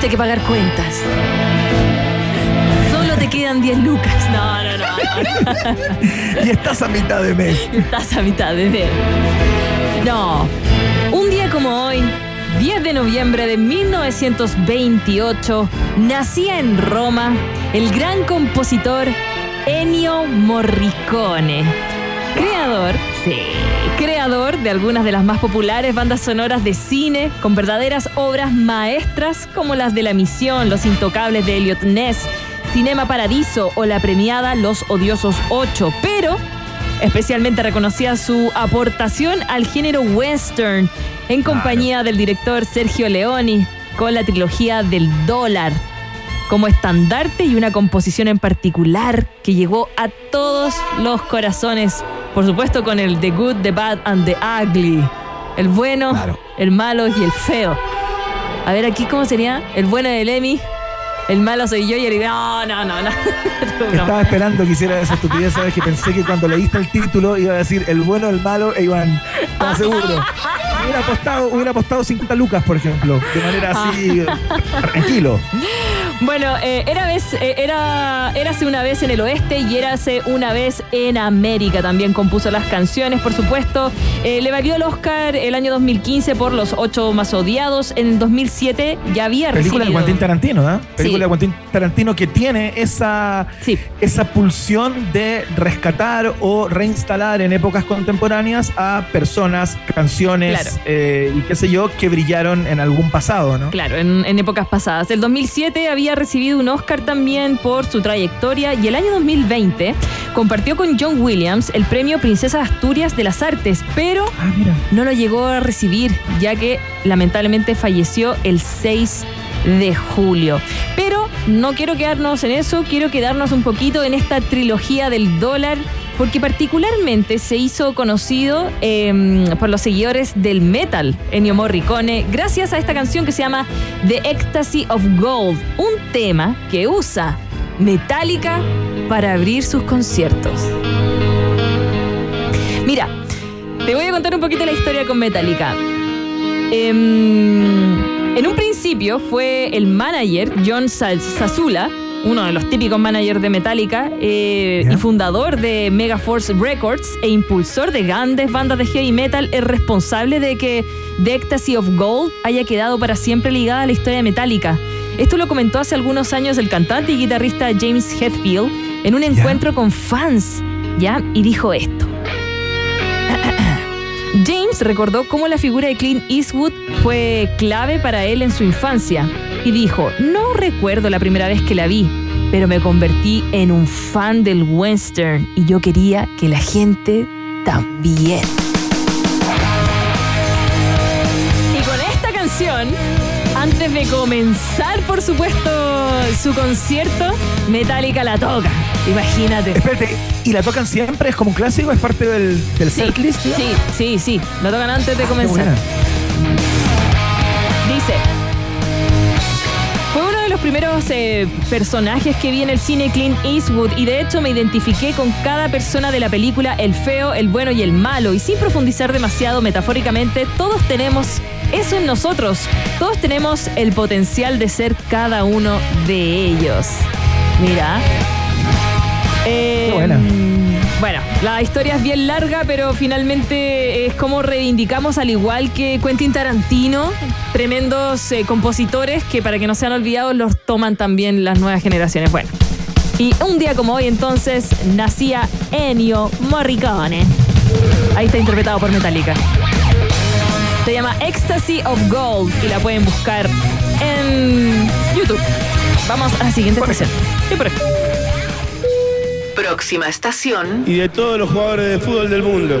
Tuviste que pagar cuentas. Solo te quedan 10 lucas. No, no, no. no. y estás a mitad de mes. Estás a mitad de mes. No. Un día como hoy, 10 de noviembre de 1928, nacía en Roma el gran compositor Ennio Morricone, creador, sí, creador de algunas de las más populares bandas sonoras de cine, con verdaderas obras maestras como las de La Misión, Los Intocables de Elliot Ness, Cinema Paradiso o la premiada Los Odiosos 8, pero especialmente reconocía su aportación al género western en compañía del director Sergio Leoni con la trilogía del dólar como estandarte y una composición en particular que llegó a todos los corazones, por supuesto con el The Good, The Bad and The Ugly, el bueno, el malo y el feo. A ver aquí cómo sería el bueno del Emmy, el malo soy yo y el no, no, no, no. Estaba esperando que hiciera esa estupidez, sabes que pensé que cuando leíste el título iba a decir el bueno, el malo e Iván. Estaba seguro. Hubiera apostado, hubiera apostado 50 lucas, por ejemplo, de manera así tranquilo. Bueno, eh, era vez, eh, era, érase una vez en el oeste y érase una vez en América. También compuso las canciones, por supuesto. Eh, le valió el Oscar el año 2015 por Los Ocho Más Odiados. En 2007 ya había Película de. Quentin Tarantino, ¿eh? Película Sí. de Quentin Tarantino que tiene esa, esa pulsión de rescatar o reinstalar en épocas contemporáneas a personas, canciones Claro. eh, y qué sé yo, que brillaron en algún pasado, ¿no? Claro, en, en épocas pasadas. El 2007 había recibido un Oscar también por su trayectoria y el año 2020 compartió con John Williams el premio Princesa de Asturias de las Artes, pero no lo llegó a recibir ya que lamentablemente falleció el 6 de julio. Pero no quiero quedarnos en eso, quiero quedarnos un poquito en esta trilogía del dólar. Porque particularmente se hizo conocido eh, por los seguidores del metal, Ennio Morricone, gracias a esta canción que se llama The Ecstasy of Gold, un tema que usa Metallica para abrir sus conciertos. Mira, te voy a contar un poquito la historia con Metallica. Em, en un principio fue el manager John Sazula, uno de los típicos managers de Metallica eh, y fundador de Megaforce Records e impulsor de grandes bandas de heavy metal, el responsable de que The Ecstasy of Gold haya quedado para siempre ligada a la historia de Metallica. Esto lo comentó hace algunos años el cantante y guitarrista James Hetfield en un encuentro con fans, ¿ya? Y dijo esto. James recordó cómo la figura de Clint Eastwood fue clave para él en su infancia y dijo, no recuerdo la primera vez que la vi, pero me convertí en un fan del western y yo quería que la gente también. Y con esta canción, antes de comenzar, por supuesto, su concierto, Metallica la toca. Imagínate. Espérate, ¿y la tocan siempre? ¿Es como un clásico? ¿Es parte del, del Sí, setlist? sí, sí, sí. Lo tocan antes de Qué comenzar. Dice. Los primeros eh, personajes que vi en el cine Clint Eastwood y de hecho me identifiqué con cada persona de la película El feo, el bueno y el malo y sin profundizar demasiado metafóricamente, todos tenemos eso en nosotros. Todos tenemos el potencial de ser cada uno de ellos. Mira. Eh, buena. Bueno, la historia es bien larga, pero finalmente es como reivindicamos, al igual que Quentin Tarantino, tremendos eh, compositores que para que no sean olvidados los toman también las nuevas generaciones. Bueno, y un día como hoy entonces nacía Ennio Morricone. Ahí está interpretado por Metallica. Se llama Ecstasy of Gold y la pueden buscar en YouTube. Vamos a la siguiente estación. Sí, por aquí. Próxima estación. y de todos los jugadores de fútbol del mundo.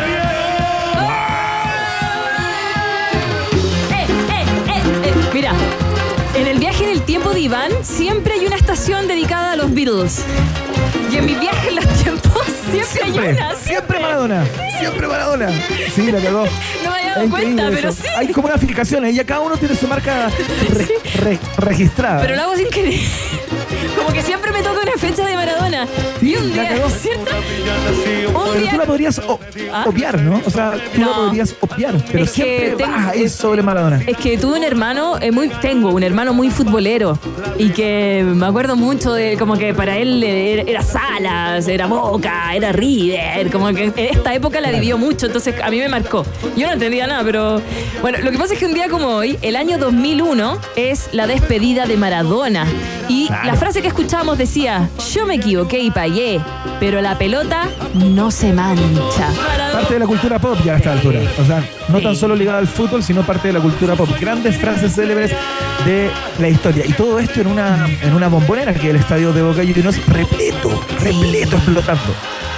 en el viaje en el tiempo de Iván siempre hay una estación dedicada a los Beatles. Y en mi viaje en los tiempos siempre, hay Siempre, una. siempre Maradona. Siempre Maradona. Sí, la cagó. No me había Es dado cuenta, pero eso. sí. Hay como una fijación, ya cada uno tiene su marca re- re- registrada. Pero lo hago sin querer. Como que siempre me toca una fecha de Maradona. Y un día. ¿cierto? Un Pero día tú la podrías ¿Ah? obviar, ¿no? O sea, tú la podrías obviar, pero Es que siempre tengo- ir sobre Maradona. Es que tuve un hermano, eh, muy, tengo un hermano muy futbolero y que me acuerdo mucho de como que para él era, era Salas, era Boca, era River, como que en esta época la vivió mucho, entonces a mí me marcó. Yo no entendía nada, pero bueno, lo que pasa es que un día como hoy, el año 2001 es la despedida de Maradona y Claro. la frase que escuchábamos decía, yo me equivoqué y pero la pelota no se mancha. Parte de la cultura pop ya a esta altura. O sea, no Sí. tan solo ligada al fútbol, sino parte de la cultura pop. Grandes frases célebres de la historia. Y todo esto en una, en una bombonera que el estadio de Boca Juniors repleto, repleto, explotando.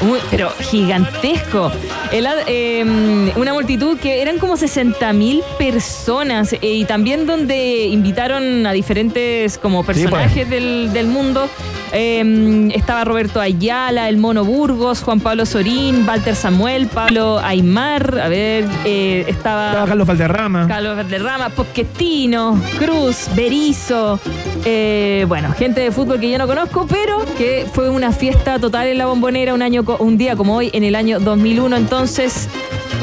Uy, pero gigantesco. El eh, una multitud que eran como 60 mil personas eh, y también donde invitaron a diferentes como personajes del, del mundo. Eh, estaba Roberto Ayala, el Mono Burgos, Juan Pablo Sorín, Walter Samuel, Pablo Aymar, a ver, eh, estaba... Estaba Carlos Valderrama. Carlos Valderrama, Pochettino, Cruz, Berizo, eh, bueno, gente de fútbol que yo no conozco, pero que fue una fiesta total en la bombonera un, año, un día como hoy, en el año 2001. Entonces,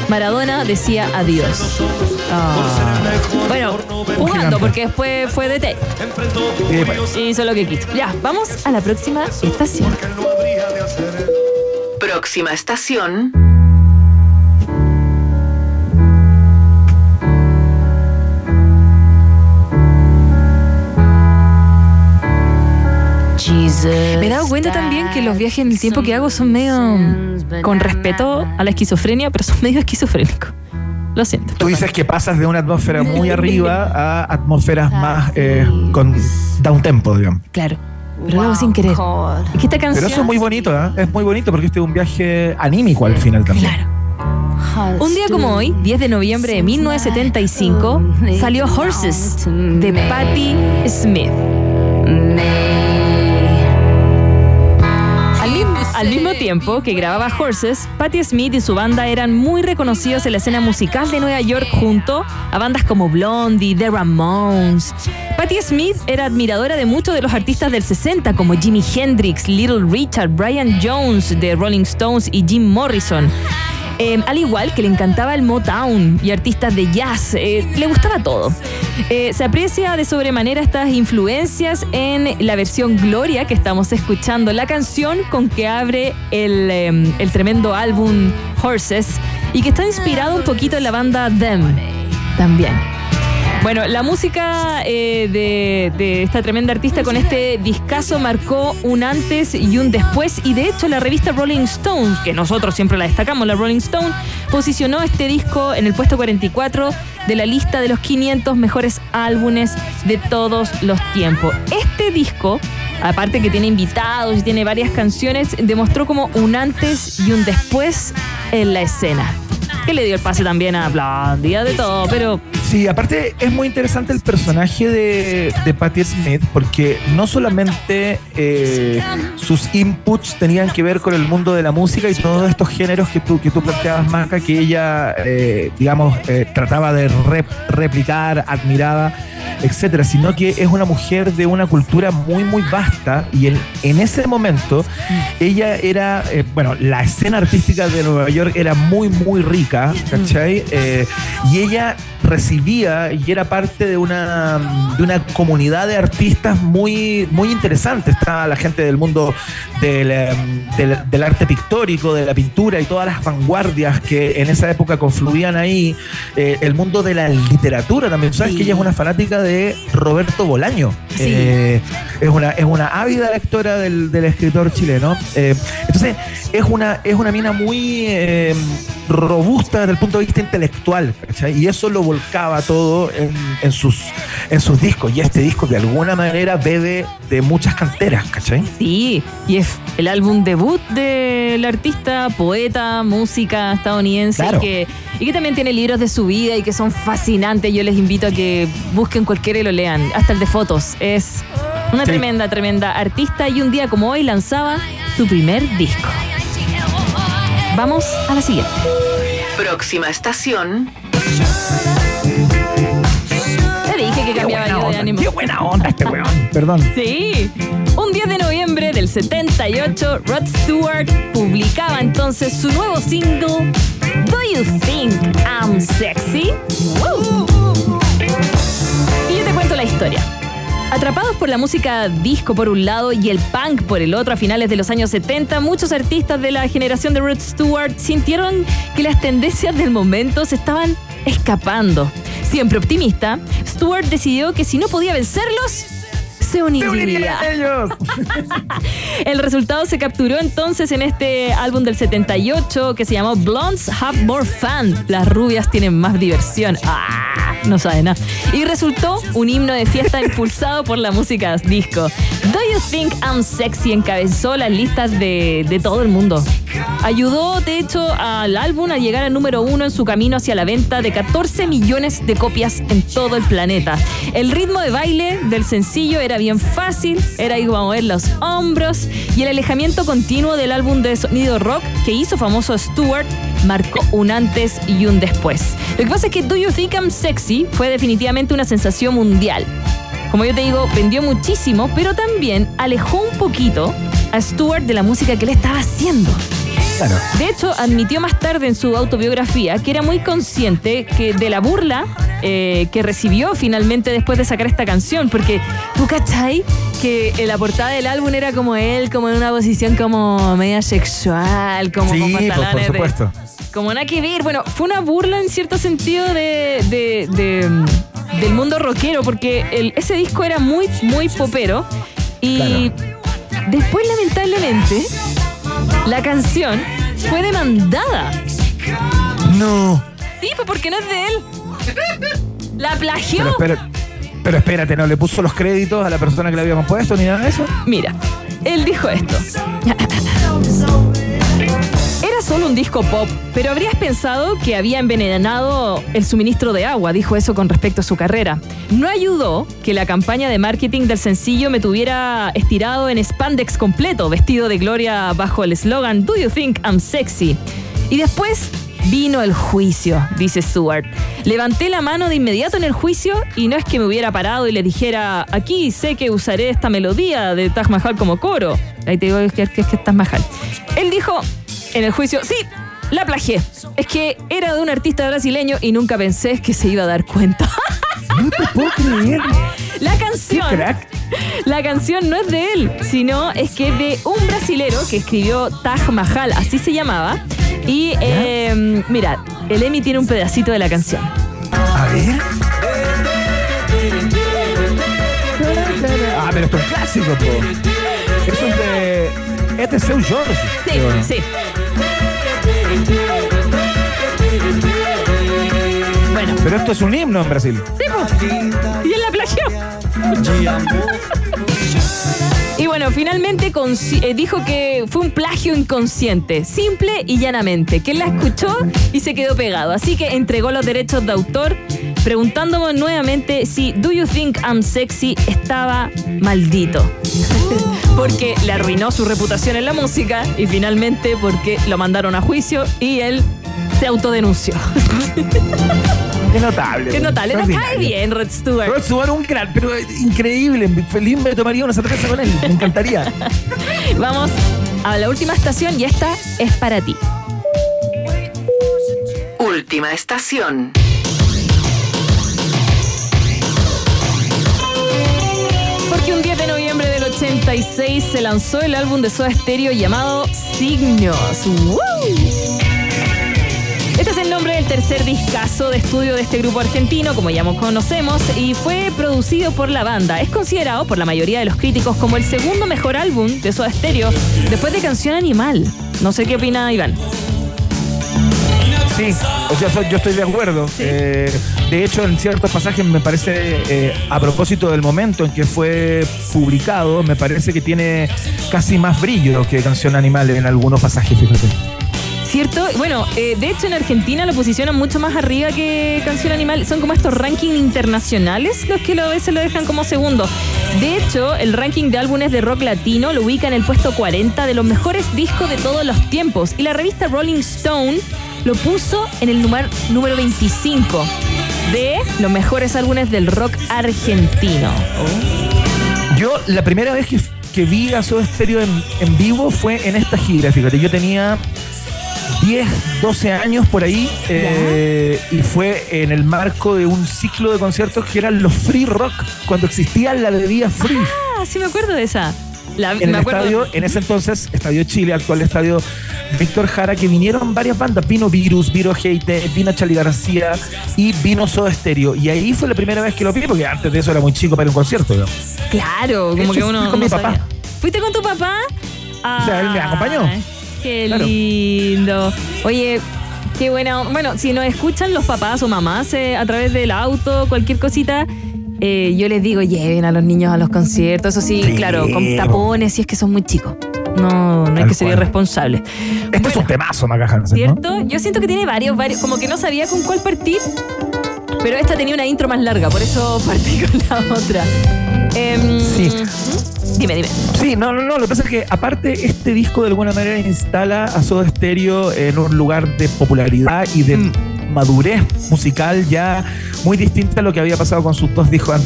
Maradona decía adiós. Ah. Bueno, jugando, porque después fue de té. Sí, pues. Y hizo lo que quiso. Ya, vamos a la próxima estación. Próxima estación. Me he dado cuenta también que los viajes en el tiempo que hago son medio con respeto a la esquizofrenia, pero son medio esquizofrénicos. Lo siento. Tú dices que pasas de una atmósfera muy arriba a atmósferas más eh, con down tempo, digamos. Claro. Pero lo hago sin querer. Es que esta canción. Pero eso es muy bonito, ¿eh? Es muy bonito porque este es un viaje anímico al final también. Un día como hoy, 10 de noviembre de 1975, salió Horses de Patti Smith. Al mismo, tiempo que grababa Horses, Patti Smith y su banda eran muy reconocidos en la escena musical de Nueva York junto a bandas como Blondie, The Ramones. Patti Smith era admiradora de muchos de los artistas del 60 como Jimi Hendrix, Little Richard, Brian Jones de Rolling Stones y Jim Morrison. Eh, al igual que le encantaba el Motown y artistas de jazz, eh, le gustaba todo. Eh, se aprecia de sobremanera estas influencias en la versión Gloria que estamos escuchando, la canción con que abre el, el tremendo álbum Horses y que está inspirado un poquito en la banda Them también. Bueno, la música eh, de, esta tremenda artista con este discazo marcó un antes y un después y de hecho la revista Rolling Stone, que nosotros siempre la destacamos, la Rolling Stone, posicionó este disco en el puesto 44 de la lista de los 500 mejores álbumes de todos los tiempos. Este disco, aparte que tiene invitados y tiene varias canciones, demostró como un antes y un después en la escena. Que le dio el pase también a Blondie, de todo, pero Sí, aparte es muy interesante el personaje de, de Patti Smith porque no solamente eh, sus inputs tenían que ver con el mundo de la música y todos estos géneros que tú, que tú planteabas, Maca, que ella, eh, digamos, eh, trataba de rep- replicar, admiraba, etcétera, sino que es una mujer de una cultura muy, muy vasta y en, en ese momento ella era, bueno, la escena artística de Nueva York era muy, muy rica, ¿cachai? Y ella recibía y era parte de una, de una comunidad de artistas muy, muy interesante. Estaba la gente del mundo del, em, del- del arte pictórico, de la pintura y todas las vanguardias que en esa época confluían ahí. Eh, el mundo de la literatura también. ¿Sabes que ella es una fanática de Roberto Bolaño? Eh, es, una, es una ávida lectora del, del escritor chileno. Eh, entonces, es una, es una mina muy robusta desde el punto de vista intelectual, ¿cachai? Y eso lo volcaba todo en, en sus, en sus discos. Y este disco, de alguna manera, bebe de muchas canteras, ¿cachai? Sí, y es el álbum debut del artista, poeta, música estadounidense Claro. y, que, y que también tiene libros de su vida y que son fascinantes. Yo les invito a que busquen cualquiera y lo lean, hasta el de fotos. Es una Sí. tremenda, tremenda artista y un día como hoy lanzaba su primer disco. Vamos a la siguiente. Próxima estación. Que cambiaba yo de ánimo. Qué buena onda este weón. Perdón. Sí. Un 10 de noviembre del 78, Rod Stewart publicaba entonces su nuevo single, Do You Think I'm Sexy? Woo. Y yo te cuento la historia. Atrapados por la música disco por un lado y el punk por el otro a finales de los años 70, muchos artistas de la generación de Rod Stewart sintieron que las tendencias del momento se estaban escapando. Siempre optimista, Stewart decidió que si no podía vencerlos, se uniría. El resultado se capturó entonces en este álbum del 78 que se llamó Blondes Have More Fun. Las rubias tienen más diversión. Ah, no sabe nada. Y resultó un himno de fiesta impulsado por la música disco. Do You Think I'm Sexy encabezó las listas de, de todo el mundo. Ayudó, de hecho, al álbum a llegar al número uno en su camino hacia la venta de 14 millones de copias en todo el planeta. El ritmo de baile del sencillo era bien fácil, era igual a mover los hombros y el alejamiento continuo del álbum de sonido rock que hizo famoso Stewart marcó un antes y un después. Lo que pasa es que Do You Think I'm Sexy fue definitivamente una sensación mundial. Como yo te digo, vendió muchísimo, pero también alejó un poquito a Stewart de la música que él estaba haciendo. De hecho, admitió más tarde en su autobiografía que era muy consciente que de la burla eh, que recibió finalmente después de sacar esta canción, porque tú cachai que en la portada del álbum era como él, como en una posición como media sexual, como Sí, con pues, por pantalones de- como nada que ver. Bueno, fue una burla en cierto sentido de, de- de, del mundo rockero, porque el- ese disco era muy, muy popero. Y después, lamentablemente, la canción fue demandada. No. Sí, pues porque no es de él. La plagió. Pero, espera- pero espérate, ¿no le puso los créditos a la persona que le había compuesto ni nada de eso? Mira, él dijo esto. Solo un disco pop, pero habrías pensado que había envenenado el suministro de agua, dijo eso con respecto a su carrera. No ayudó que la campaña de marketing del sencillo me tuviera estirado en spandex completo, vestido de gloria bajo el eslogan Do you think I'm sexy? Y después vino el juicio, dice Stewart. Levanté la mano de inmediato en el juicio y no es que me hubiera parado y le dijera, aquí sé que usaré esta melodía de Taj Mahal como coro. Ahí te digo que, que, que es Taj Mahal. Él dijo en el juicio, sí, la plagié. Es que era de un artista brasileño y nunca pensé que se iba a dar cuenta. No te puedo creer. La canción. La canción no es de él, sino es que es de un brasilero que escribió Taj Mahal, así se llamaba. Y eh, mira, el Emi tiene un pedacito de la canción. A ver. Ah, pero esto es clásico, po. Eso es de. Es de Seu Jorge. Sí, sí. Bueno. Pero esto es un himno en Brasil. Sí. Y él la plagió. Y bueno, finalmente eh, dijo que fue un plagio inconsciente, simple y llanamente, que él la escuchó y se quedó pegado. Así que entregó los derechos de autor, preguntándome nuevamente si Do You Think I'm Sexy estaba maldito. porque le arruinó su reputación en la música y finalmente porque lo mandaron a juicio y él se autodenunció. Qué notable. Qué notable, le cae bien Rod Stewart. Rod Stewart, un gran, pero increíble. Feliz me tomaría una cerveza con él. Me encantaría. Vamos a la última estación y esta es para ti. Última estación. De noviembre del 86 se lanzó el álbum de Soda Stereo llamado Signos. Este es el nombre del tercer discazo de estudio de este grupo argentino, como ya conocemos, y fue producido por la banda. Es considerado por la mayoría de los críticos como el segundo mejor álbum de Soda Stereo después de Canción Animal. No sé qué opina Iván. Sí, o sea, so- yo estoy de acuerdo. Eh, de hecho, en ciertos pasajes me parece, eh, a propósito del momento en que fue publicado, me parece que tiene casi más brillo que Canción Animal en algunos pasajes, fíjate. ¿Cierto? Bueno, eh, de hecho en Argentina lo posicionan mucho más arriba que Canción Animal. Son como estos rankings internacionales los que a veces lo dejan como segundo. De hecho, el ranking de álbumes de rock latino lo ubica en el puesto 40 de los mejores discos de todos los tiempos. Y la revista Rolling Stone lo puso en el número, número 25 de los mejores álbumes del rock argentino. Yo, la primera vez que, que vi a Soda Stereo en, en vivo fue en esta gira, fíjate, yo tenía 10, 12 años por ahí eh, y fue en el marco de un ciclo de conciertos que eran los Free Rock, cuando existía la bebida Free. Ah, sí me acuerdo de esa. La- en el estadio, en ese entonces, Estadio Chile, actual estadio Víctor Jara, que vinieron varias bandas. Vino Virus, vino Hate, vino Charlie García y vino Soda Stereo. Y ahí fue la primera vez que lo vi, porque antes de eso era muy chico para ir a un concierto. Claro, como Eso que fui uno. con mi papá. ¿Fuiste con tu papá? O sea, él me acompañó. Ay, Qué Claro. lindo. Oye, qué buena. Bueno, si nos escuchan los papás o mamás eh, a través del auto, cualquier cosita. Eh, yo les digo, lleven a los niños a los conciertos, eso sí, Sí. claro, con tapones, si es que son muy chicos. No, no hay que ser cual. irresponsable. Este es un temazo, Maca Hansen, ¿no? ¿Cierto? Yo siento que tiene varios, varios, como que no sabía con cuál partir, pero esta tenía una intro más larga, por eso partí con la otra. Em, Sí. Dime, dime. Sí, no, no, no. Lo que pasa es que, aparte, este disco de alguna manera instala a Soda Stereo en un lugar de popularidad y de Mm. Madurez musical ya muy distinta a lo que había pasado con sus dos discos an-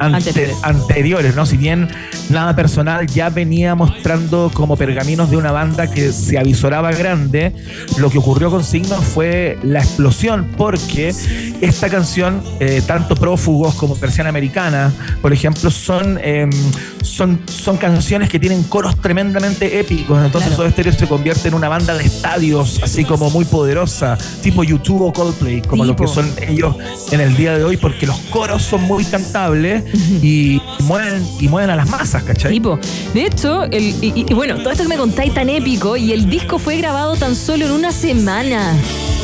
ante- Anteriores. ¿no? Si bien nada personal ya venía mostrando como pergaminos de una banda que se avisoraba grande, lo que ocurrió con Signos fue la explosión, porque esta canción, eh, tanto Prófugos como Persiana Americana, por ejemplo, son, em, son, son canciones que tienen coros tremendamente épicos. Entonces, Soda Stereo se convierte en una banda de estadios, así como muy poderosa, tipo YouTube o Coldplay, como lo que son ellos en el día de hoy, porque los coros son muy cantables y mueven, y mueven a las masas, ¿cachai? Tipo, de hecho, el, y, y bueno, todo esto que me contáis tan épico y el disco fue grabado tan solo en una semana.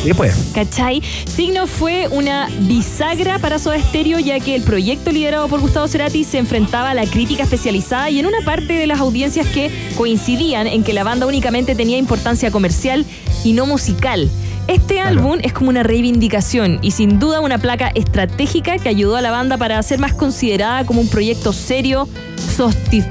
Sí, pues. ¿Cachai? Signo fue una bisagra para Soda Stereo, ya que el proyecto liderado por Gustavo Cerati se enfrentaba a la crítica especializada y en una parte de las audiencias que coincidían en que la banda únicamente tenía importancia comercial y no musical. Este álbum es como una reivindicación y sin duda una placa estratégica que ayudó a la banda para ser más considerada como un proyecto serio,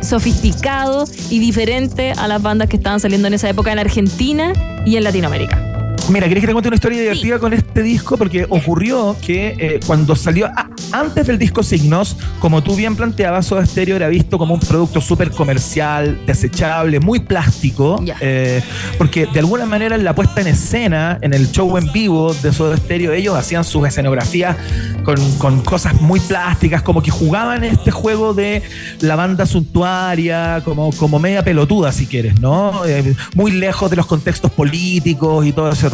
sofisticado y diferente a las bandas que estaban saliendo en esa época en Argentina y en Latinoamérica. Mira, ¿querés que te cuente una historia divertida con este disco? Porque ocurrió que eh, cuando salió, antes del disco Signos, como tú bien planteabas, Soda Stereo era visto como un producto súper comercial, desechable, muy plástico, eh, porque de alguna manera en la puesta en escena, en el show en vivo de Soda Stereo, ellos hacían sus escenografías con, con cosas muy plásticas, como que jugaban este juego de la banda suntuaria, como, como media pelotuda, si quieres, ¿no? Eh, muy lejos de los contextos políticos y todo ese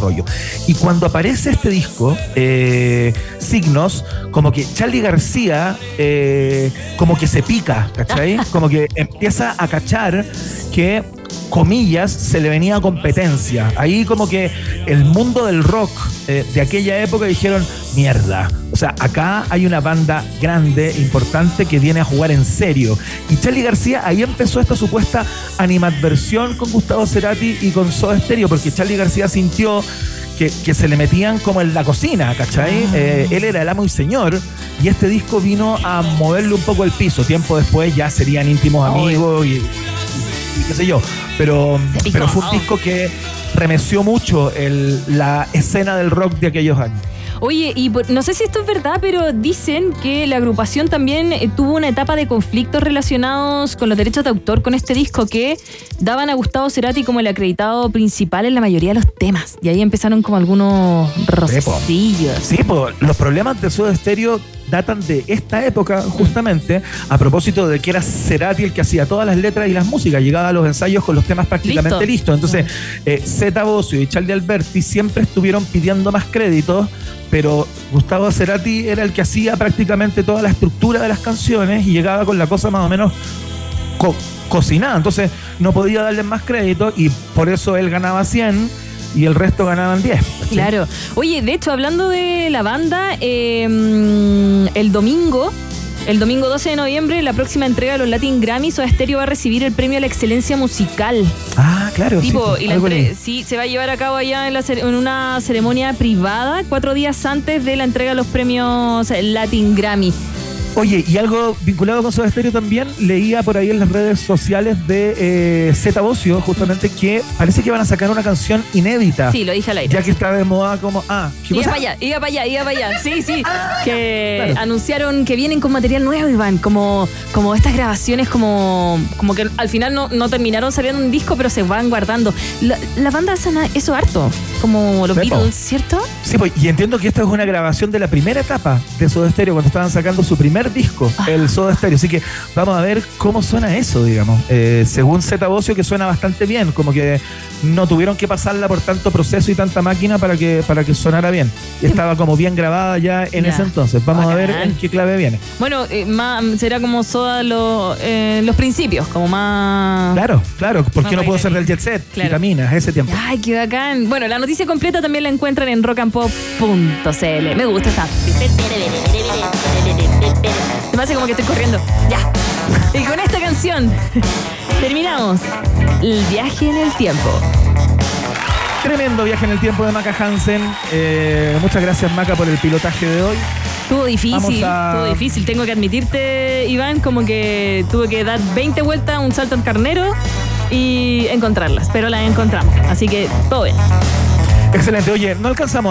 Y cuando aparece este disco, eh, Signos, como que Charlie García, eh, como que se pica, ¿cachai? Como que empieza a cachar que comillas, se le venía competencia. Ahí como que el mundo del rock eh, de aquella época dijeron, mierda. O sea, acá hay una banda grande, importante, que viene a jugar en serio. Y Charlie García ahí empezó esta supuesta animadversión con Gustavo Cerati y con Soda Stereo, porque Charlie García sintió que, que se le metían como en la cocina, ¿cachai? Eh, él era el amo y señor, y este disco vino a moverle un poco el piso. Tiempo después ya serían íntimos amigos y, y qué sé yo. Pero, pero fue un disco que remeció mucho el- la escena del rock de aquellos años. Oye, y por- no sé si esto es verdad, pero dicen que la agrupación también eh, tuvo una etapa de conflictos relacionados con los derechos de autor con este disco que daban a Gustavo Cerati como el acreditado principal en la mayoría de los temas. Y ahí empezaron como algunos rocecillos. Sí, los problemas de Soda Stereo datan de esta época, justamente, a propósito de que era Cerati el que hacía todas las letras y las músicas, llegaba a los ensayos con los temas prácticamente Listo. listos. Entonces, eh, Zeta Bosio y Charlie Alberti siempre estuvieron pidiendo más créditos, pero Gustavo Cerati era el que hacía prácticamente toda la estructura de las canciones y llegaba con la cosa más o menos co- cocinada. Entonces, no podía darle más crédito y por eso él ganaba 100 y el resto ganaban 10. ¿cachai? Claro. Oye, de hecho, hablando de la banda, eh, el domingo, el domingo 12 de noviembre, la próxima entrega de los Latin Grammys, Soda Stereo va a recibir el premio a la excelencia musical. Ah, claro. sí, Tipo, sí, y la algo entre- leí. sí, se va a llevar a cabo allá en, la cere- en una ceremonia privada, cuatro días antes de la entrega de los premios Latin Grammy. Oye, y algo vinculado con Soda Stereo también, leía por ahí en las redes sociales de eh, Zeta Bocio, justamente que parece que van a sacar una canción inédita. Sí, lo dije al aire. Ya que está de moda como. Ah, ¿qué Iba para allá, iba para allá, iba para allá. Sí, sí. que claro. anunciaron que vienen con material nuevo, Iván. Como, como estas grabaciones, como, como que al final no, no terminaron saliendo un disco, pero se van guardando. La, la banda hace eso harto. Como los. Beatles, ¿cierto? Sí, pues, y entiendo que esta es una grabación de la primera etapa de Soda Stereo, cuando estaban sacando su primer disco, Ah. el Soda Stereo. Así que vamos a ver cómo suena eso, digamos. Eh, según Zeta Bocio, que suena bastante bien, como que no tuvieron que pasarla por tanto proceso y tanta máquina para que, para que sonara bien. Y estaba como bien grabada ya en Ya. ese entonces. Vamos a ver en qué clave viene. Bueno, eh, más, será como Soda lo- eh, los principios, como más. Claro, claro, porque No, no puedo ser del jet set, Claro. vitaminas, ese tiempo. Ay, qué bacán. Bueno, la noticia completa también la encuentran en rockandpop.cl. Me gusta esta. Se me hace como que estoy corriendo. Ya. Y con esta canción terminamos el viaje en el tiempo. Tremendo viaje en el tiempo de Maca Hansen. Eh, muchas gracias, Maca, por el pilotaje de hoy. Estuvo difícil, a- estuvo difícil. Tengo que admitirte, Iván, como que tuve que dar 20 vueltas, un salto en carnero y encontrarlas. Pero las encontramos. Así que todo bien. Excelente. Oye, no alcanzamos